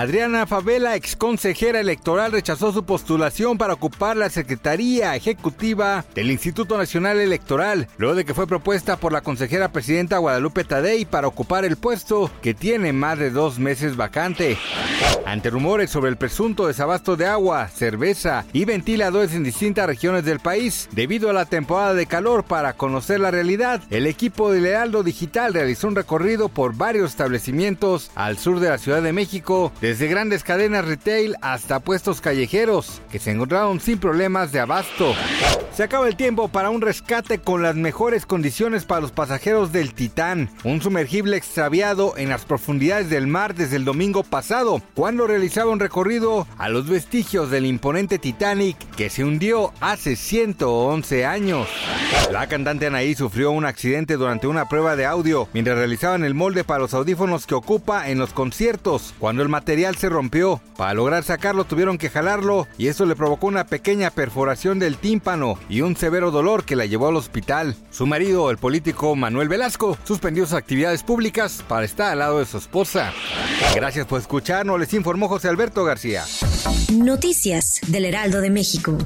Adriana Favela, ex consejera electoral, rechazó su postulación para ocupar la Secretaría Ejecutiva del Instituto Nacional Electoral, luego de que fue propuesta por la consejera presidenta Guadalupe Tadei para ocupar el puesto que tiene más de dos meses vacante. Ante rumores sobre el presunto desabasto de agua, cerveza y ventiladores en distintas regiones del país, debido a la temporada de calor para conocer la realidad, el equipo de Lealdo Digital realizó un recorrido por varios establecimientos al sur de la Ciudad de México, desde grandes cadenas retail hasta puestos callejeros, que se encontraron sin problemas de abasto. Se acaba el tiempo para un rescate con las mejores condiciones para los pasajeros del Titán, un sumergible extraviado en las profundidades del mar desde el domingo pasado, cuando realizaba un recorrido a los vestigios del imponente Titanic que se hundió hace 111 años. La cantante Anaí sufrió un accidente durante una prueba de audio mientras realizaban el molde para los audífonos que ocupa en los conciertos, cuando el se rompió. Para lograr sacarlo tuvieron que jalarlo y eso le provocó una pequeña perforación del tímpano y un severo dolor que la llevó al hospital. Su marido, el político Manuel Velasco, suspendió sus actividades públicas para estar al lado de su esposa. Gracias por escucharnos, les informó José Alberto García. Noticias del Heraldo de México.